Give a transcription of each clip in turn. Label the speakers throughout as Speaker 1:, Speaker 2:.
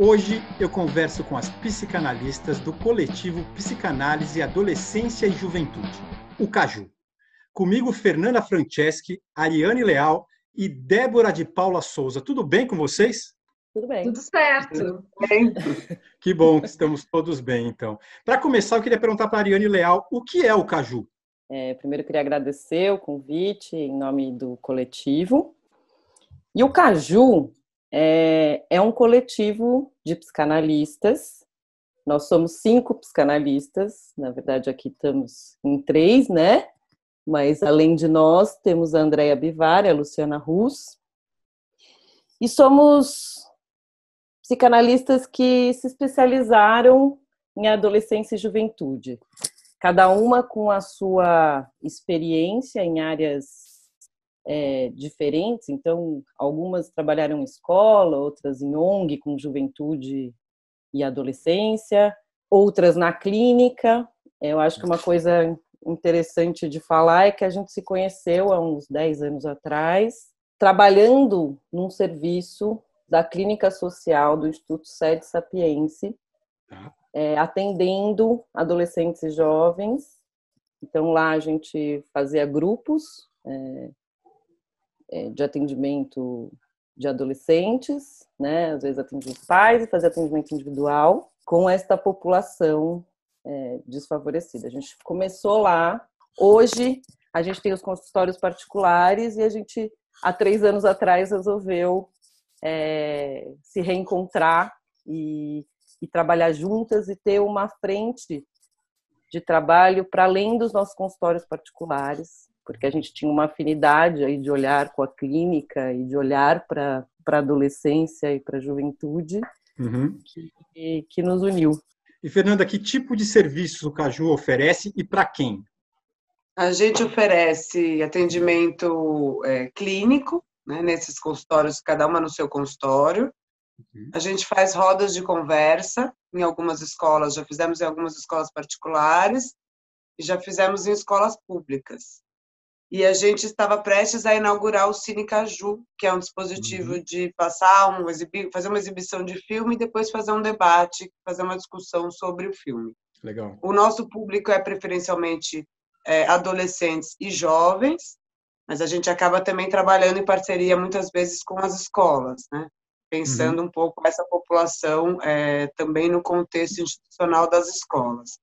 Speaker 1: Hoje eu converso com as psicanalistas do coletivo Psicanálise Adolescência e Juventude, o CAJU. Comigo, Fernanda Franceschi, Ariane Leal e Débora de Paula Souza. Tudo bem com vocês?
Speaker 2: Tudo bem.
Speaker 3: Tudo certo.
Speaker 1: Que bom que estamos todos bem, então. Para começar, eu queria perguntar para a Ariane Leal o que é o CAJU?
Speaker 2: É, primeiro, eu queria agradecer o convite em nome do coletivo. E o CAJU é, é um coletivo de psicanalistas. Nós somos cinco psicanalistas, na verdade aqui estamos em três, né? Mas além de nós, temos a Andrea Bivari, a Luciana Rus. E somos psicanalistas que se especializaram em adolescência e juventude. Cada uma com a sua experiência em áreas é, diferentes, então algumas trabalharam em escola, outras em ONG com juventude e adolescência, outras na clínica. Eu acho que uma coisa interessante de falar é que a gente se conheceu há uns 10 anos atrás, trabalhando num serviço da Clínica Social do Instituto Sede Sapiense, tá. é, atendendo adolescentes e jovens. Então lá a gente fazia grupos, é, é, de atendimento de adolescentes, né? Às vezes atendia os pais e fazia atendimento individual com esta população é, desfavorecida. A gente começou lá. Hoje a gente tem os consultórios particulares e a gente há três anos atrás resolveu é, se reencontrar e, e trabalhar juntas e ter uma frente de trabalho para além dos nossos consultórios particulares, porque a gente tinha uma afinidade aí de olhar com a clínica e de olhar para a adolescência e para a juventude uhum. que, que nos uniu.
Speaker 1: E Fernanda, que tipo de serviços o Caju oferece e para quem?
Speaker 3: A gente oferece atendimento é, clínico, né, nesses consultórios, cada uma no seu consultório. Uhum. A gente faz rodas de conversa em algumas escolas, já fizemos em algumas escolas particulares e já fizemos em escolas públicas e a gente estava prestes a inaugurar o Cine Caju, que é um dispositivo uhum. de passar um exibir, fazer uma exibição de filme e depois fazer um debate, fazer uma discussão sobre o filme.
Speaker 1: Legal.
Speaker 3: O nosso público é preferencialmente é, adolescentes e jovens, mas a gente acaba também trabalhando em parceria muitas vezes com as escolas, né? Pensando uhum. um pouco essa população é, também no contexto institucional das escolas.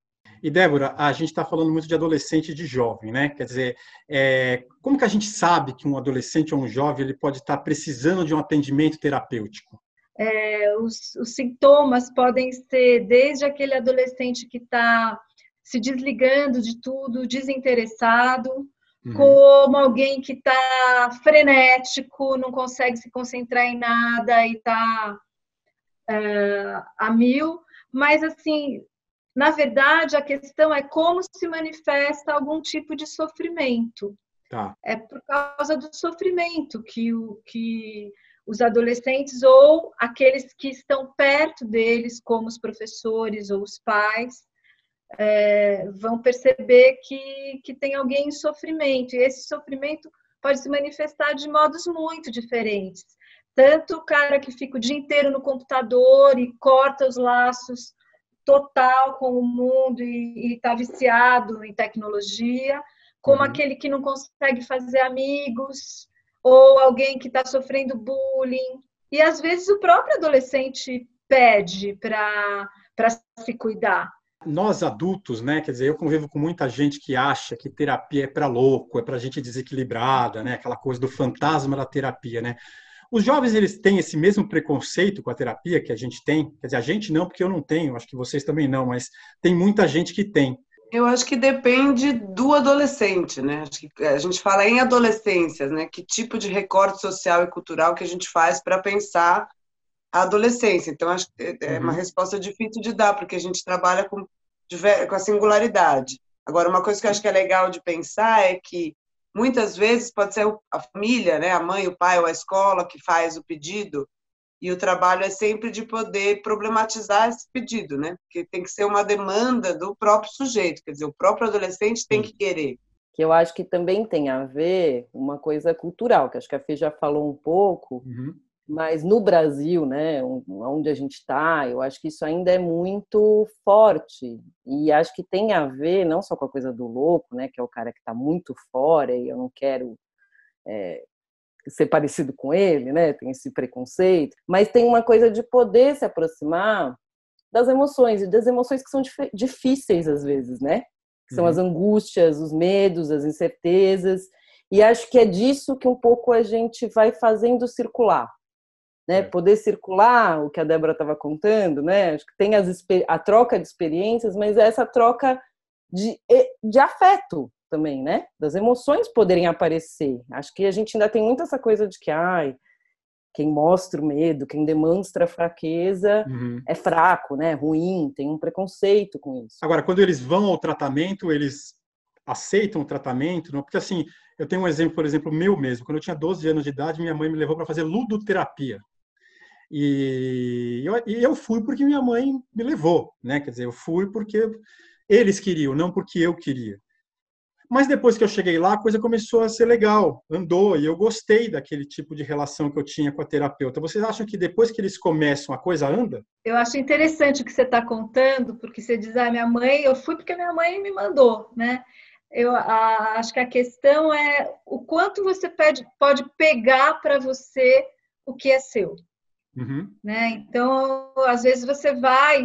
Speaker 1: E Débora, a gente está falando muito de adolescente e de jovem, né? Quer dizer, é, como que a gente sabe que um adolescente ou um jovem ele pode estar tá precisando de um atendimento terapêutico?
Speaker 4: É, os, os, sintomas podem ser desde aquele adolescente que está se desligando de tudo, desinteressado, uhum. como alguém que está frenético, não consegue se concentrar em nada e está é, a mil. Mas, assim, na verdade, a questão é como se manifesta algum tipo de sofrimento.
Speaker 1: Tá.
Speaker 4: É por causa do sofrimento que, o, que os adolescentes ou aqueles que estão perto deles, como os professores ou os pais, é, vão perceber que, que tem alguém em sofrimento. E esse sofrimento pode se manifestar de modos muito diferentes. Tanto o cara que fica o dia inteiro no computador e corta os laços total com o mundo e está viciado em tecnologia, como uhum. aquele que não consegue fazer amigos, ou alguém que está sofrendo bullying. E às vezes o próprio adolescente pede para se cuidar.
Speaker 1: Nós adultos, né? Quer dizer, eu convivo com muita gente que acha que terapia é para louco, é para gente desequilibrada, né? Aquela coisa do fantasma da terapia, né? Os jovens eles têm esse mesmo preconceito com a terapia que a gente tem? Quer dizer, a gente não, porque eu não tenho, acho que vocês também não, mas tem muita gente que tem.
Speaker 3: Eu acho que depende do adolescente, né? Acho que a gente fala em adolescências, né? Que tipo de recorte social e cultural que a gente faz para pensar a adolescência. Então, acho que é uma uhum. resposta difícil de dar, porque a gente trabalha com, com a singularidade. Agora, uma coisa que eu acho que é legal de pensar é que Muitas vezes pode ser a família, né, a mãe, o pai ou a escola que faz o pedido, e o trabalho é sempre de poder problematizar esse pedido, né? Porque tem que ser uma demanda do próprio sujeito, quer dizer, o próprio adolescente tem que querer.
Speaker 2: Que eu acho que também tem a ver uma coisa cultural, que acho que a Fê já falou um pouco, uhum. Mas no Brasil, né, onde a gente está, eu acho que isso ainda é muito forte. E acho que tem a ver não só com a coisa do louco, né, que é o cara que está muito fora e eu não quero é, ser parecido com ele, né, tem esse preconceito, mas tem uma coisa de poder se aproximar das emoções, e das emoções que são difíceis às vezes, né? Que são uhum. as angústias, os medos, as incertezas. E acho que é disso que um pouco a gente vai fazendo circular né? É. Poder circular, o que a Débora estava contando, né? Acho que tem as, a troca de experiências, mas é essa troca de, de afeto também, né? Das emoções poderem aparecer. Acho que a gente ainda tem muito essa coisa de que, ai, quem mostra o medo, quem demonstra a fraqueza uhum. é fraco, né? Ruim, tem um preconceito com isso.
Speaker 1: Agora, quando eles vão ao tratamento, eles aceitam o tratamento, não? porque assim, eu tenho um exemplo, por exemplo, meu mesmo. Quando eu tinha 12 anos de idade, minha mãe me levou para fazer ludoterapia. E eu, e eu fui porque minha mãe me levou, né? Quer dizer, eu fui porque eles queriam, não porque eu queria. Mas depois que eu cheguei lá, a coisa começou a ser legal, andou, e eu gostei daquele tipo de relação que eu tinha com a terapeuta. Vocês acham que depois que eles começam, a coisa anda?
Speaker 4: Eu acho interessante o que você está contando, porque você diz, ah, minha mãe, eu fui porque minha mãe me mandou, né? Eu a, acho que a questão é o quanto você pede, pode pegar para você o que é seu. Uhum. Né? Então, às vezes você vai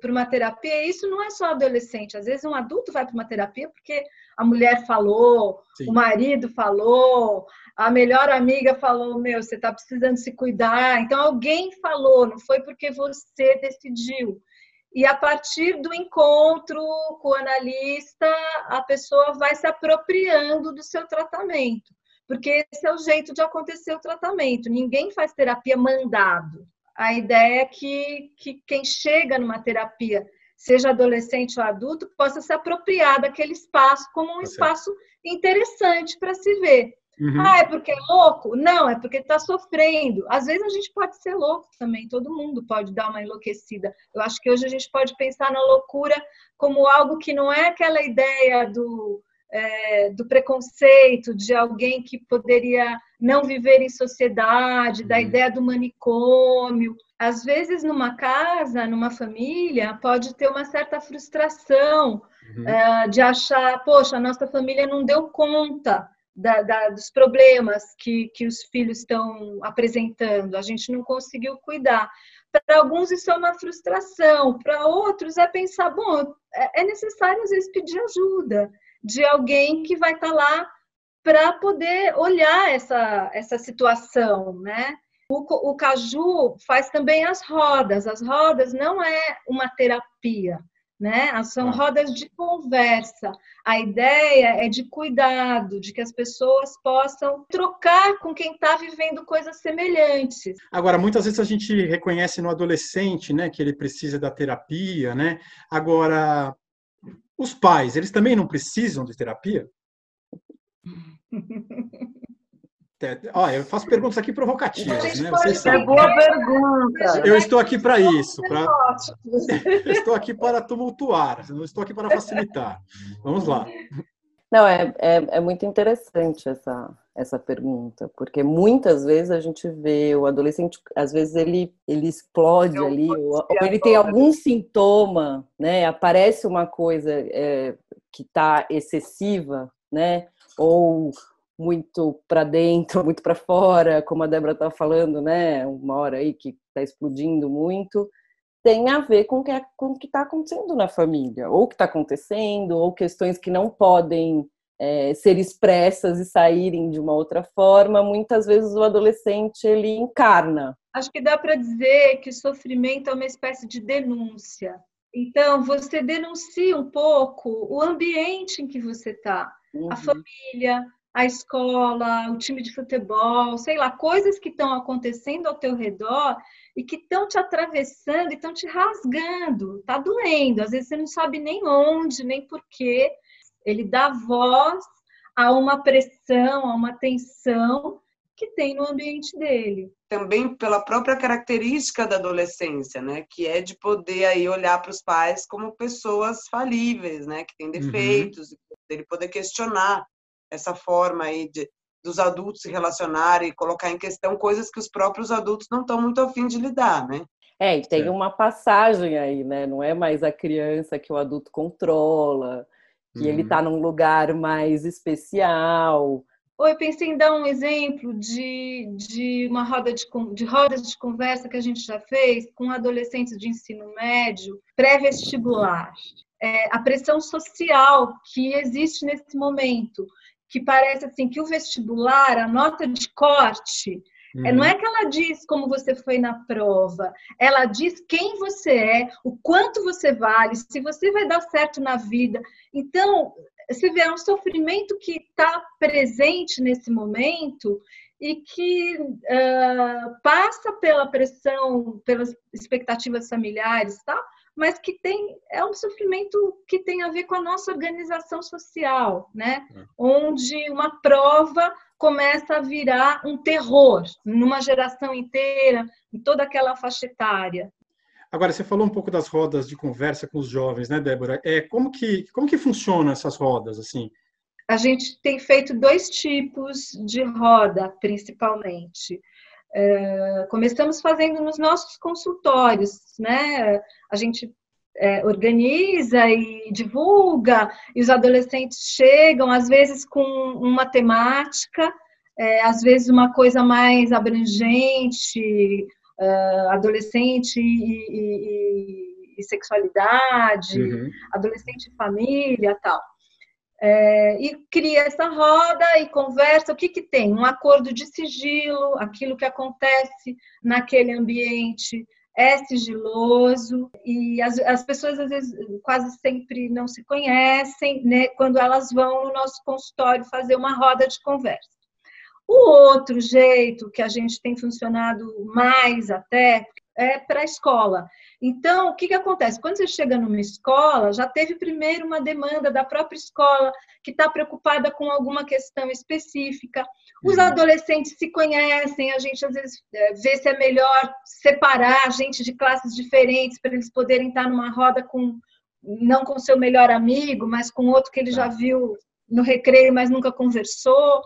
Speaker 4: para uma terapia, e isso não é só adolescente, às vezes um adulto vai para uma terapia porque a mulher falou, Sim. o marido falou, a melhor amiga falou: Meu, você está precisando se cuidar. Então, alguém falou, não foi porque você decidiu. E a partir do encontro com o analista, a pessoa vai se apropriando do seu tratamento porque esse é o jeito de acontecer o tratamento. Ninguém faz terapia mandado. A ideia é que, que quem chega numa terapia, seja adolescente ou adulto, possa se apropriar daquele espaço como um tá espaço interessante para se ver. Uhum. Ah, é porque é louco? Não, é porque está sofrendo. Às vezes a gente pode ser louco também, todo mundo pode dar uma enlouquecida. Eu acho que hoje a gente pode pensar na loucura como algo que não é aquela ideia do é, do preconceito, de alguém que poderia não viver em sociedade, da uhum. ideia do manicômio. Às vezes, numa casa, numa família, pode ter uma certa frustração uhum. é, de achar, poxa, a nossa família não deu conta da, da, dos problemas que, que os filhos estão apresentando, a gente não conseguiu cuidar. Para alguns isso é uma frustração, para outros é pensar, bom, é, é necessário às vezes pedir ajuda de alguém que vai estar tá lá para poder olhar essa, essa situação, né? O, o Caju faz também as rodas. As rodas não é uma terapia, né? São rodas de conversa. A ideia é de cuidado, de que as pessoas possam trocar com quem está vivendo coisas semelhantes.
Speaker 1: Agora, muitas vezes a gente reconhece no adolescente, né, que ele precisa da terapia, né? Agora, os pais, eles também não precisam de terapia? Olha, eu faço perguntas aqui provocativas, né? Vocês
Speaker 3: sabem. É boa pergunta.
Speaker 1: Eu estou aqui para isso. Pra... estou aqui para tumultuar, não estou aqui para facilitar. Vamos lá.
Speaker 2: Não, é, é, é, muito interessante essa, essa pergunta, porque muitas vezes a gente vê o adolescente, às vezes ele, ele explode Eu ali, ou, ou, ele tem algum sintoma, né? Aparece uma coisa é, que está excessiva, né? Ou muito para dentro, muito para fora, como a Débora estava falando, né? Uma hora aí que está explodindo muito tem a ver com, que é, o que está acontecendo na família, ou o que está acontecendo, ou questões que não podem é, ser expressas e saírem de uma outra forma. Muitas vezes o adolescente ele encarna.
Speaker 4: Acho que dá para dizer que o sofrimento é uma espécie de denúncia. Então, você denuncia um pouco o ambiente em que você está, uhum. a família, a escola, o time de futebol, sei lá, coisas que estão acontecendo ao teu redor e que estão te atravessando e estão te rasgando, tá doendo. Às vezes você não sabe nem onde, nem porquê. Ele dá voz a uma pressão, a uma tensão que tem no ambiente dele.
Speaker 3: Também pela própria característica da adolescência, né, que é de poder aí olhar para os pais como pessoas falíveis, né, que têm uhum. defeitos, uhum. ele poder questionar essa forma aí de, dos adultos se relacionarem e colocar em questão coisas que os próprios adultos não estão muito afim de lidar, né?
Speaker 2: É, e tem uma passagem aí, né? Não é mais a criança que o adulto controla, que uhum. ele está num lugar mais especial.
Speaker 4: Oi, pensei em dar um exemplo de, de uma roda de, de rodas de conversa que a gente já fez com adolescentes de ensino médio, pré-vestibular. É, a pressão social que existe nesse momento, que parece assim que o vestibular, a nota de corte, Uhum. Não é que ela diz como você foi na prova, ela diz quem você é, o quanto você vale, se você vai dar certo na vida. Então, você vê, é um sofrimento que está presente nesse momento e que uh, passa pela pressão, pelas expectativas familiares, tá? Mas que tem é um sofrimento que tem a ver com a nossa organização social, né? É. Onde uma prova começa a virar um terror numa geração inteira, em toda aquela faixa etária.
Speaker 1: Agora, você falou um pouco das rodas de conversa com os jovens, né, Débora? É, como, que, como que funcionam essas rodas, assim?
Speaker 4: A gente tem feito dois tipos de roda, principalmente. É, começamos fazendo nos nossos consultórios, né? A gente é, organiza e divulga, e os adolescentes chegam, às vezes com uma temática, é, às vezes uma coisa mais abrangente, uh, adolescente e, e, e sexualidade, uhum. adolescente e família tal. É, e cria essa roda e conversa. O que, que tem? Um acordo de sigilo, aquilo que acontece naquele ambiente é sigiloso e as, as pessoas às vezes quase sempre não se conhecem, né? Quando elas vão no nosso consultório fazer uma roda de conversa. O outro jeito que a gente tem funcionado mais até é para a escola. Então, o que, que acontece? Quando você chega numa escola, já teve primeiro uma demanda da própria escola que está preocupada com alguma questão específica. Os uhum. adolescentes se conhecem, a gente às vezes é, vê se é melhor separar gente de classes diferentes para eles poderem estar numa roda com não com seu melhor amigo, mas com outro que ele já tá. viu no recreio, mas nunca conversou.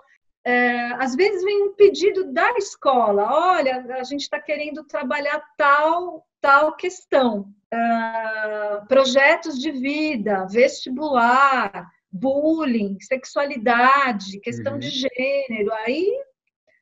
Speaker 4: É, às vezes vem um pedido da escola, olha, a gente está querendo trabalhar tal, tal questão. É, projetos de vida, vestibular, bullying, sexualidade, questão uhum. de gênero, aí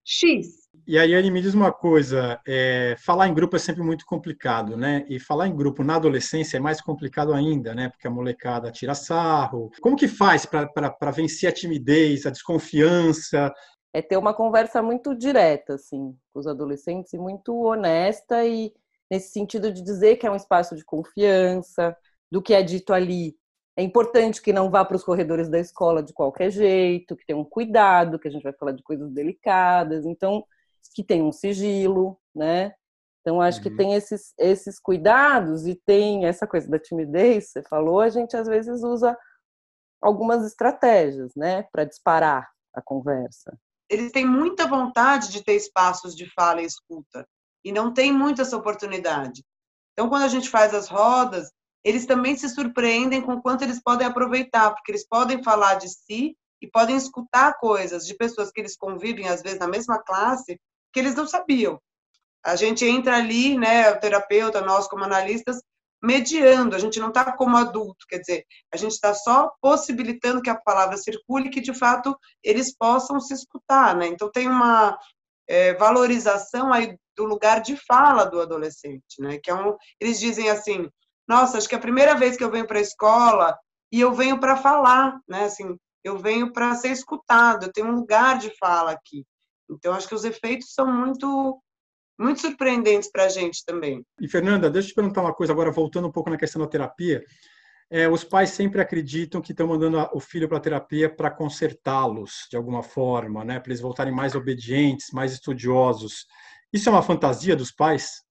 Speaker 4: X.
Speaker 1: E aí, Anne, me diz uma coisa: é, falar em grupo é sempre muito complicado, né? E falar em grupo na adolescência é mais complicado ainda, né? Porque a molecada tira sarro. Como que faz para vencer a timidez, a desconfiança?
Speaker 2: É ter uma conversa muito direta, assim, com os adolescentes e muito honesta e nesse sentido de dizer que é um espaço de confiança, do que é dito ali. É importante que não vá para os corredores da escola de qualquer jeito, que tenha um cuidado, que a gente vai falar de coisas delicadas. Então, que tem um sigilo, né? Então, acho uhum. que tem esses, esses cuidados e tem essa coisa da timidez, você falou, a gente às vezes usa algumas estratégias, né, para disparar a conversa.
Speaker 3: Eles têm muita vontade de ter espaços de fala e escuta, e não tem muita essa oportunidade. Então, quando a gente faz as rodas, eles também se surpreendem com quanto eles podem aproveitar, porque eles podem falar de si e podem escutar coisas de pessoas que eles convivem, às vezes, na mesma classe, que eles não sabiam. A gente entra ali, né, o terapeuta, nós como analistas, mediando, a gente não está como adulto, quer dizer, a gente está só possibilitando que a palavra circule, que de fato eles possam se escutar, né? Então tem uma é, valorização aí do lugar de fala do adolescente, né? Que é um, eles dizem assim, nossa, acho que é a primeira vez que eu venho para a escola e eu venho para falar, né? Assim, eu venho para ser escutado, eu tenho um lugar de fala aqui. Então, acho que os efeitos são muito muito surpreendentes para a gente também.
Speaker 1: E, Fernanda, deixa eu te perguntar uma coisa agora, voltando um pouco na questão da terapia. É, os pais sempre acreditam que estão mandando o filho para a terapia para consertá-los de alguma forma, né? para eles voltarem mais obedientes, mais estudiosos. Isso é uma fantasia dos pais?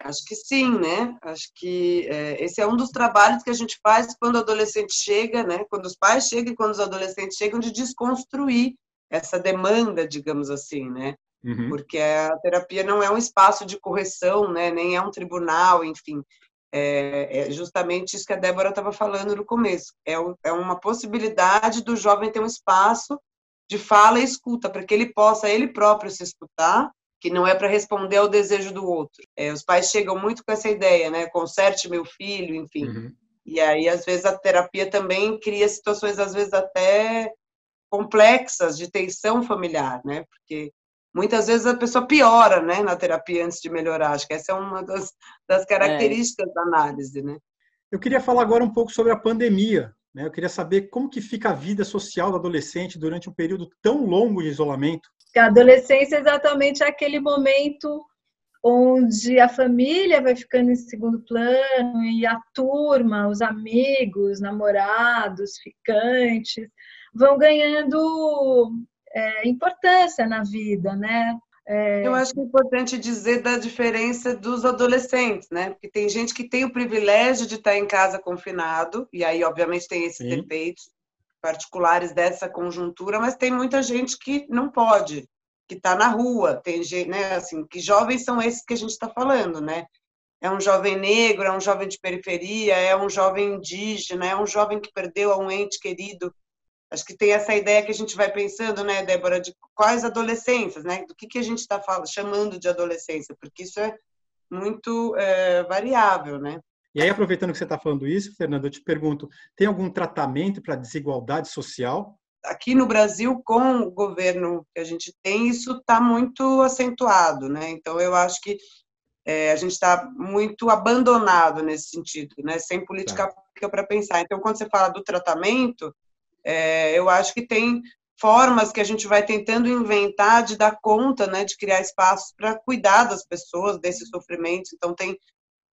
Speaker 3: Acho que sim, né? Acho que é, esse é um dos trabalhos que a gente faz quando o adolescente chega, né? Quando os pais chegam e quando os adolescentes chegam, de desconstruir essa demanda, digamos assim, né? Uhum. Porque a terapia não é um espaço de correção, né? Nem é um tribunal, enfim. É, é justamente isso que a Débora estava falando no começo. É, é uma possibilidade do jovem ter um espaço de fala e escuta, para que ele possa ele próprio se escutar, que não é para responder ao desejo do outro. É, os pais chegam muito com essa ideia, né? Conserte meu filho, enfim. Uhum. E aí, às vezes, a terapia também cria situações, às vezes, até complexas de tensão familiar, né? Porque muitas vezes a pessoa piora, né, na terapia antes de melhorar. Acho que essa é uma das, das características é. da análise, né?
Speaker 1: Eu queria falar agora um pouco sobre a pandemia. Né? Eu queria saber como que fica a vida social do adolescente durante um período tão longo de isolamento.
Speaker 4: A adolescência é exatamente aquele momento onde a família vai ficando em segundo plano e a turma, os amigos, namorados, ficantes, vão ganhando é, importância na vida, né?
Speaker 3: É... Eu acho que é importante dizer da diferença dos adolescentes, né? Porque tem gente que tem o privilégio de estar em casa confinado, e aí, obviamente, tem esses Sim. efeitos particulares dessa conjuntura, mas tem muita gente que não pode, que está na rua, tem gente, né? Assim, que jovens são esses que a gente está falando, né? É um jovem negro, é um jovem de periferia, é um jovem indígena, é um jovem que perdeu um ente querido Acho que tem essa ideia que a gente vai pensando, né, Débora, de quais adolescências, né? Do que, que a gente está chamando de adolescência, porque isso é muito é, variável, né?
Speaker 1: E aí, aproveitando que você está falando isso, Fernanda, eu te pergunto: tem algum tratamento para desigualdade social?
Speaker 3: Aqui no Brasil, com o governo que a gente tem, isso está muito acentuado, né? Então, eu acho que é, a gente está muito abandonado nesse sentido, né? Sem política tá. pública para pensar. Então, quando você fala do tratamento, é, eu acho que tem formas que a gente vai tentando inventar de dar conta, né, de criar espaços para cuidar das pessoas desse sofrimento. Então tem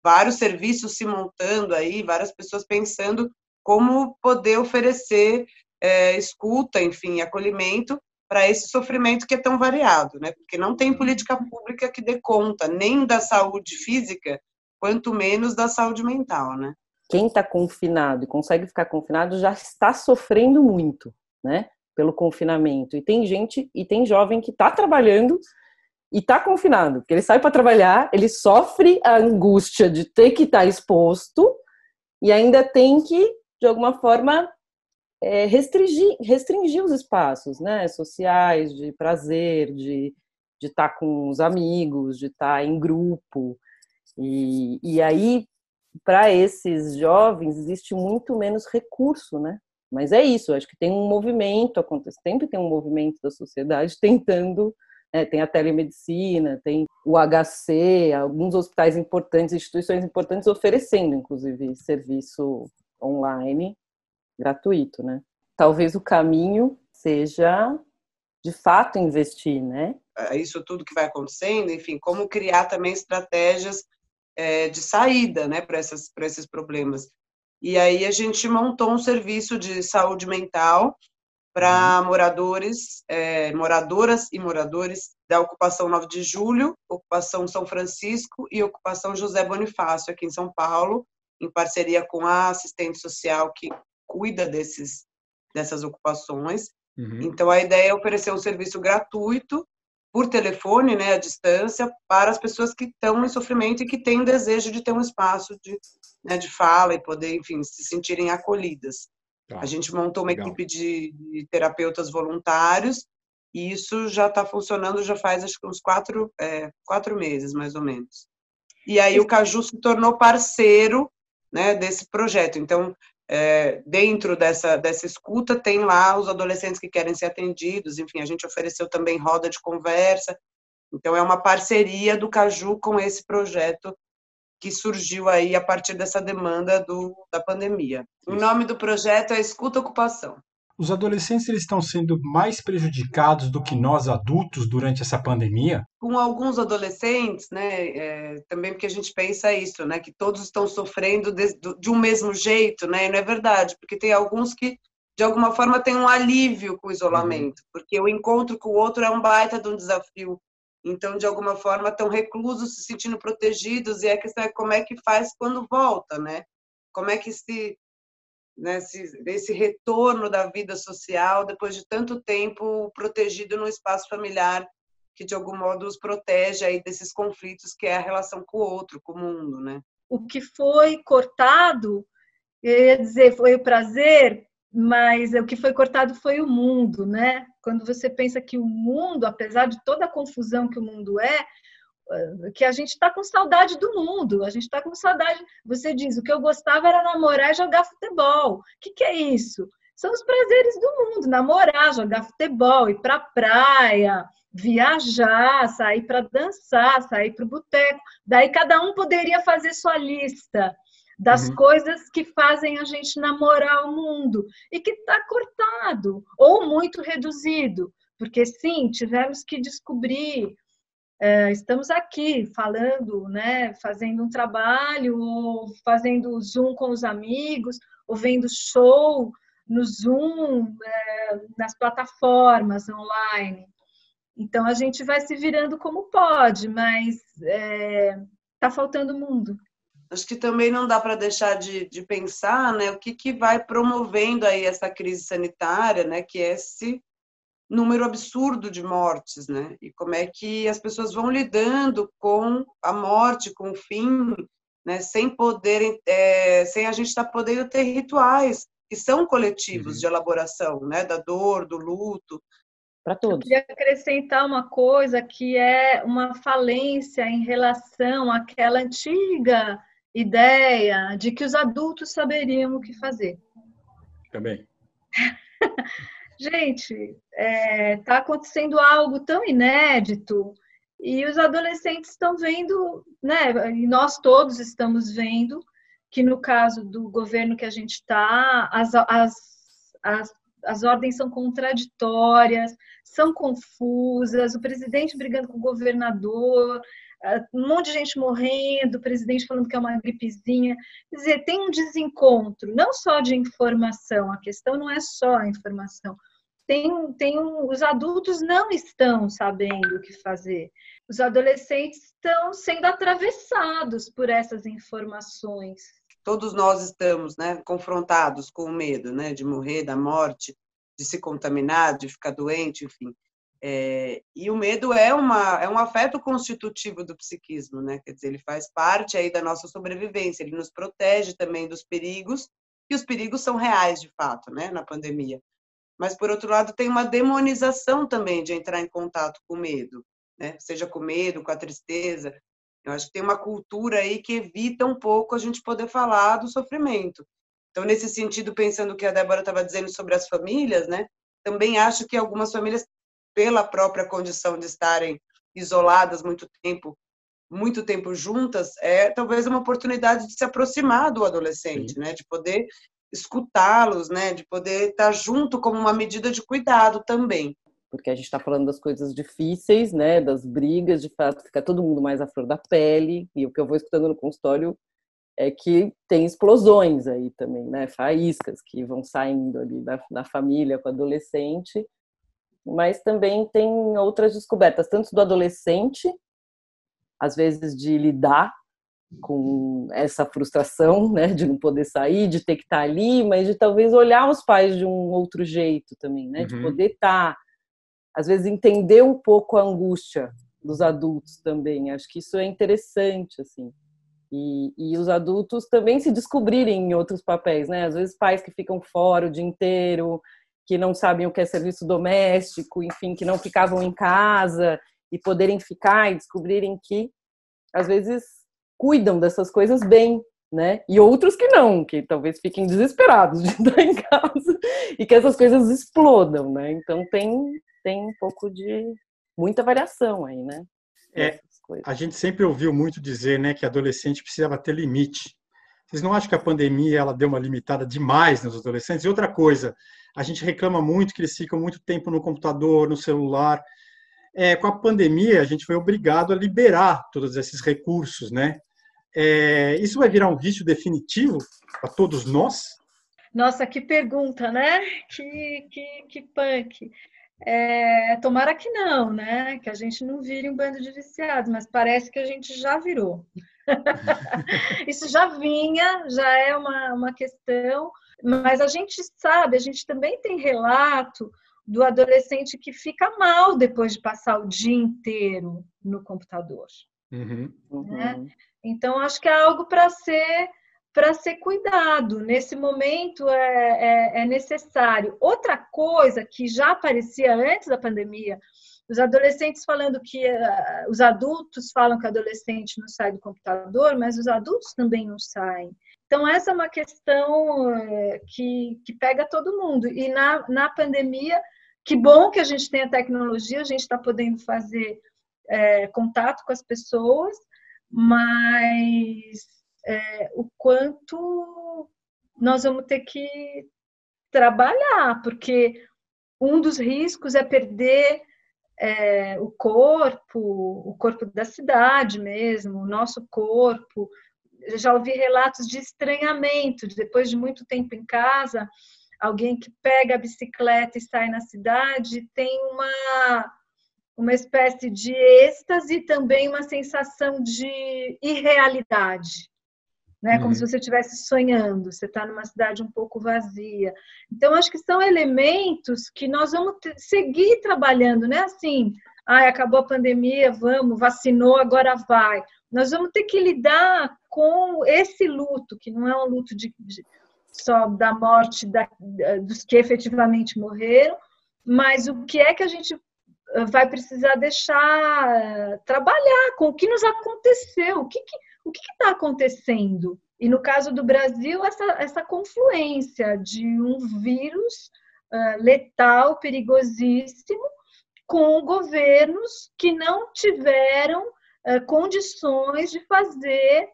Speaker 3: vários serviços se montando aí, várias pessoas pensando como poder oferecer é, escuta, enfim, acolhimento para esse sofrimento que é tão variado, né? Porque não tem política pública que dê conta nem da saúde física, quanto menos da saúde mental, né?
Speaker 2: Quem está confinado e consegue ficar confinado já está sofrendo muito, né? Pelo confinamento. E tem gente, e tem jovem que está trabalhando e está confinado, porque ele sai para trabalhar, ele sofre a angústia de ter que estar tá exposto e ainda tem que, de alguma forma, é, restringir, restringir os espaços né, sociais, de prazer, de estar tá com os amigos, de estar tá em grupo. E, e aí para esses jovens existe muito menos recurso, né? Mas é isso, acho que tem um movimento, acontece, sempre tem um movimento da sociedade tentando, né, tem a telemedicina, tem o HC, alguns hospitais importantes, instituições importantes oferecendo, inclusive, serviço online gratuito, né? Talvez o caminho seja, de fato, investir, né?
Speaker 3: É isso tudo que vai acontecendo, enfim, como criar também estratégias é, de saída né, para esses problemas. E aí a gente montou um serviço de saúde mental para uhum. moradores, é, moradoras e moradores da ocupação 9 de julho, ocupação São Francisco e ocupação José Bonifácio, aqui em São Paulo, em parceria com a assistente social que cuida desses, dessas ocupações. Uhum. Então, a ideia é oferecer um serviço gratuito por telefone, né, à distância, para as pessoas que estão em sofrimento e que têm desejo de ter um espaço de, né, de fala e poder, enfim, se sentirem acolhidas. Tá. A gente montou uma Legal. equipe de, de, terapeutas voluntários e isso já está funcionando já faz acho que uns quatro, é, quatro meses, mais ou menos. E aí o Caju se tornou parceiro né, desse projeto. Então, é, dentro dessa, dessa escuta, tem lá os adolescentes que querem ser atendidos, enfim, a gente ofereceu também roda de conversa. Então, é uma parceria do Caju com esse projeto que surgiu aí a partir dessa demanda do, da pandemia. O nome do projeto é Escuta Ocupação
Speaker 1: os adolescentes eles estão sendo mais prejudicados do que nós adultos durante essa pandemia?
Speaker 3: Com alguns adolescentes, né, é, também porque a gente pensa isso, né, que todos estão sofrendo de, de, um mesmo jeito, né, e não é verdade, porque tem alguns que de alguma forma têm um alívio com o isolamento, uhum. porque o encontro com o outro é um baita de um desafio. Então, de alguma forma, estão reclusos, se sentindo protegidos, e a questão é como é que faz quando volta, né? Como é que se nesse, nesse retorno da vida social depois de tanto tempo protegido no espaço familiar que de algum modo os protege aí desses conflitos que é a relação com o outro, com o mundo, né?
Speaker 4: O que foi cortado, eu ia dizer, foi o prazer, mas o que foi cortado foi o mundo, né? Quando você pensa que o mundo, apesar de toda a confusão que o mundo é, que a gente está com saudade do mundo, a gente está com saudade. Você diz, o que eu gostava era namorar e jogar futebol. O que, que é isso? São os prazeres do mundo, namorar, jogar futebol, ir para a praia, viajar, sair para dançar, sair para o boteco. Daí cada um poderia fazer sua lista das uhum. coisas que fazem a gente namorar o mundo e que está cortado ou muito reduzido, porque sim, tivemos que descobrir. É, estamos aqui falando, né, fazendo um trabalho, ou fazendo Zoom com os amigos, ou vendo show no Zoom, é, nas plataformas online. Então a gente vai se virando como pode, mas está é, tá faltando mundo
Speaker 3: acho que também não dá para deixar de, de pensar né, o que, que vai promovendo aí essa crise sanitária, né, que é esse número absurdo de mortes, né, e como é que as pessoas vão lidando com a morte, com o fim, né, sem poderem, é, sem a gente estar tá podendo ter rituais que são coletivos uhum. de elaboração, né, da dor, do luto,
Speaker 2: para todos. Eu
Speaker 4: queria acrescentar uma coisa que é uma falência em relação àquela antiga ideia de que os adultos saberiam o que fazer.
Speaker 1: Também.
Speaker 4: Gente, está é, tá acontecendo algo tão inédito e os adolescentes estão vendo, né? E nós todos estamos vendo que no caso do governo que a gente está, as, as, as, as ordens são contraditórias, são confusas, o presidente brigando com o governador, um monte de gente morrendo, o presidente falando que é uma gripezinha. Quer dizer, tem um desencontro, não só de informação, a questão não é só a informação. Tem, tem um, os adultos não estão sabendo o que fazer. Os adolescentes estão sendo atravessados por essas informações.
Speaker 3: Todos nós estamos né, confrontados com o medo né, de morrer, da morte, de se contaminar, de ficar doente, enfim. É, e o medo é, uma, é um afeto constitutivo do psiquismo, né? Quer dizer, ele faz parte aí da nossa sobrevivência, ele nos protege também dos perigos, e os perigos são reais, de fato, né? Na pandemia. Mas, por outro lado, tem uma demonização também de entrar em contato com o medo, né? Seja com medo, com a tristeza. Eu acho que tem uma cultura aí que evita um pouco a gente poder falar do sofrimento. Então, nesse sentido, pensando o que a Débora estava dizendo sobre as famílias, né? Também acho que algumas famílias pela própria condição de estarem isoladas muito tempo, muito tempo juntas, é talvez uma oportunidade de se aproximar do adolescente, Sim. né, de poder escutá-los, né, de poder estar junto como uma medida de cuidado também.
Speaker 2: Porque a gente está falando das coisas difíceis, né, das brigas, de fato, fica todo mundo mais à flor da pele, e o que eu vou escutando no consultório é que tem explosões aí também, né, faíscas que vão saindo ali da, da família com o adolescente, mas também tem outras descobertas, tanto do adolescente, às vezes de lidar com essa frustração, né, de não poder sair, de ter que estar ali, mas de talvez olhar os pais de um outro jeito também, né, uhum. de poder estar, às vezes entender um pouco a angústia dos adultos também. Acho que isso é interessante, assim. E, e os adultos também se descobrirem em outros papéis, né? Às vezes pais que ficam fora o dia inteiro, que não sabem o que é serviço doméstico, enfim, que não ficavam em casa e poderem ficar e descobrirem que às vezes cuidam dessas coisas bem, né? E outros que não, que talvez fiquem desesperados de estar em casa e que essas coisas explodam, né? Então tem tem um pouco de muita variação aí, né?
Speaker 1: É, a gente sempre ouviu muito dizer, né, que adolescente precisava ter limite. Vocês não acham que a pandemia ela deu uma limitada demais nos adolescentes? E outra coisa, a gente reclama muito que eles ficam muito tempo no computador, no celular. É, com a pandemia, a gente foi obrigado a liberar todos esses recursos, né? É, isso vai virar um vício definitivo para todos nós?
Speaker 4: Nossa, que pergunta, né? Que, que, que punk. É, tomara que não, né? Que a gente não vire um bando de viciados, mas parece que a gente já virou. Isso já vinha, já é uma, uma questão, mas a gente sabe, a gente também tem relato do adolescente que fica mal depois de passar o dia inteiro no computador. Uhum. Né? Então, acho que é algo para ser para ser cuidado. Nesse momento é, é, é, necessário. Outra coisa que já aparecia antes da pandemia, os adolescentes falando que uh, os adultos falam que o adolescente não sai do computador, mas os adultos também não saem. Então, essa é uma questão uh, que, que pega todo mundo. E na, na pandemia, que bom que a gente tem a tecnologia, a gente está podendo fazer é, contato com as pessoas, mas é, o quanto nós vamos ter que trabalhar, porque um dos riscos é perder é, o corpo, o corpo da cidade mesmo, o nosso corpo. Eu já ouvi relatos de estranhamento, de depois de muito tempo em casa, alguém que pega a bicicleta e sai na cidade tem uma uma espécie de êxtase e também uma sensação de irrealidade né? Como uhum. se você estivesse sonhando, você está numa cidade um pouco vazia. Então, acho que são elementos que nós vamos ter, seguir trabalhando, né? Assim, ah, acabou a pandemia, vamos, vacinou, agora vai. Nós vamos ter que lidar com esse luto, que não é um luto de, de só da morte da, dos que efetivamente morreram, mas o que é que a gente vai precisar deixar trabalhar com o que nos aconteceu, o que, que o que está acontecendo? E no caso do Brasil, essa, essa confluência de um vírus uh, letal, perigosíssimo, com governos que não tiveram uh, condições de fazer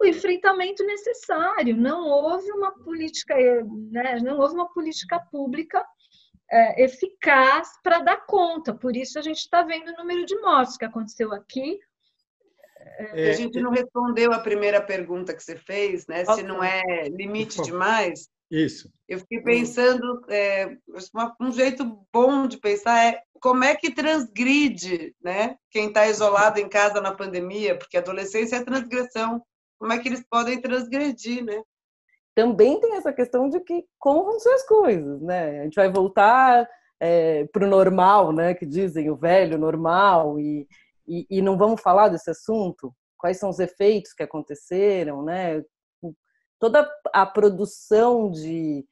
Speaker 4: o enfrentamento necessário. Não houve uma política, né, não houve uma política pública uh, eficaz para dar conta. Por isso a gente está vendo o número de mortes que aconteceu aqui,
Speaker 3: é, a gente não respondeu a primeira pergunta que você fez, né? Se não é limite demais.
Speaker 1: Isso.
Speaker 3: Eu fiquei pensando, é, um jeito bom de pensar é como é que transgride, né? Quem está isolado em casa na pandemia, porque adolescência é transgressão. Como é que eles podem transgredir, né?
Speaker 2: Também tem essa questão de que como vão ser as coisas, né? A gente vai voltar é, para o normal, né? Que dizem o velho normal e e, e não vamos falar desse assunto? Quais são os efeitos que aconteceram, né? Toda a produção de,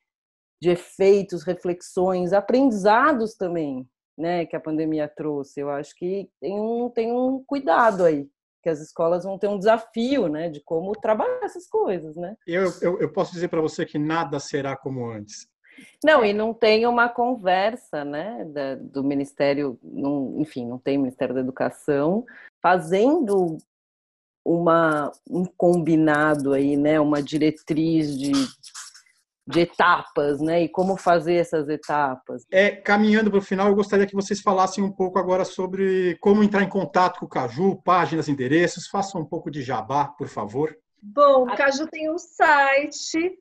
Speaker 2: de efeitos, reflexões, aprendizados também, né, que a pandemia trouxe. Eu acho que tem um, tem um cuidado aí, que as escolas vão ter um desafio, né, de como trabalhar essas coisas, né?
Speaker 1: Eu, eu, eu posso dizer para você que nada será como antes.
Speaker 2: Não, e não tem uma conversa, né, da, do Ministério, não, enfim, não tem Ministério da Educação fazendo uma, um combinado aí, né, uma diretriz de, de etapas, né, e como fazer essas etapas.
Speaker 1: É, caminhando para o final, eu gostaria que vocês falassem um pouco agora sobre como entrar em contato com o Caju, páginas, endereços, façam um pouco de jabá, por favor.
Speaker 4: Bom, o Caju tem um site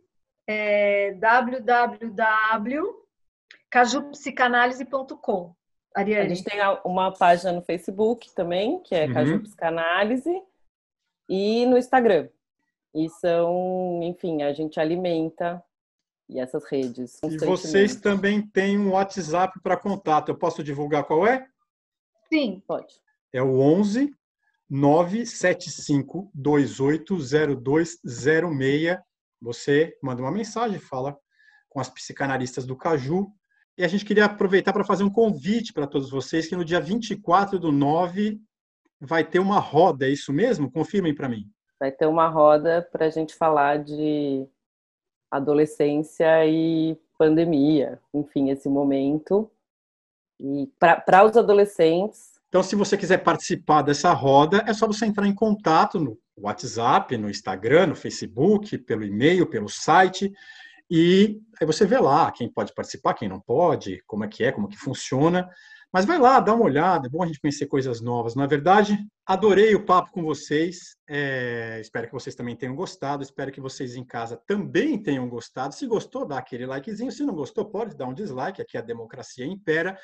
Speaker 4: é www.cajupsicanalise.com.
Speaker 2: Ariane. A gente tem uma página no Facebook também, que é uhum. Caju Psicanálise, e no Instagram. E são, enfim, a gente alimenta e essas redes.
Speaker 1: E vocês também têm um WhatsApp para contato. Eu posso divulgar qual é?
Speaker 4: Sim,
Speaker 2: pode.
Speaker 1: É o 11 975 280206 você manda uma mensagem, fala com as psicanalistas do Caju. E a gente queria aproveitar para fazer um convite para todos vocês, que no dia 24 do 9 vai ter uma roda, é isso mesmo? Confirmem para mim.
Speaker 2: Vai ter uma roda para a gente falar de adolescência e pandemia, enfim, esse momento. E para os adolescentes.
Speaker 1: Então, se você quiser participar dessa roda, é só você entrar em contato no WhatsApp, no Instagram, no Facebook, pelo e-mail, pelo site. E aí você vê lá quem pode participar, quem não pode, como é que é, como que funciona. Mas vai lá, dá uma olhada, é bom a gente conhecer coisas novas. Na verdade, adorei o papo com vocês. É, espero que vocês também tenham gostado. Espero que vocês em casa também tenham gostado. Se gostou, dá aquele likezinho. Se não gostou, pode dar um dislike. Aqui a democracia impera.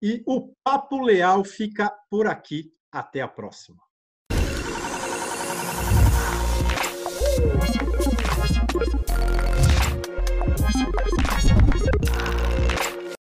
Speaker 1: E o Papo Leal fica por aqui. Até a próxima.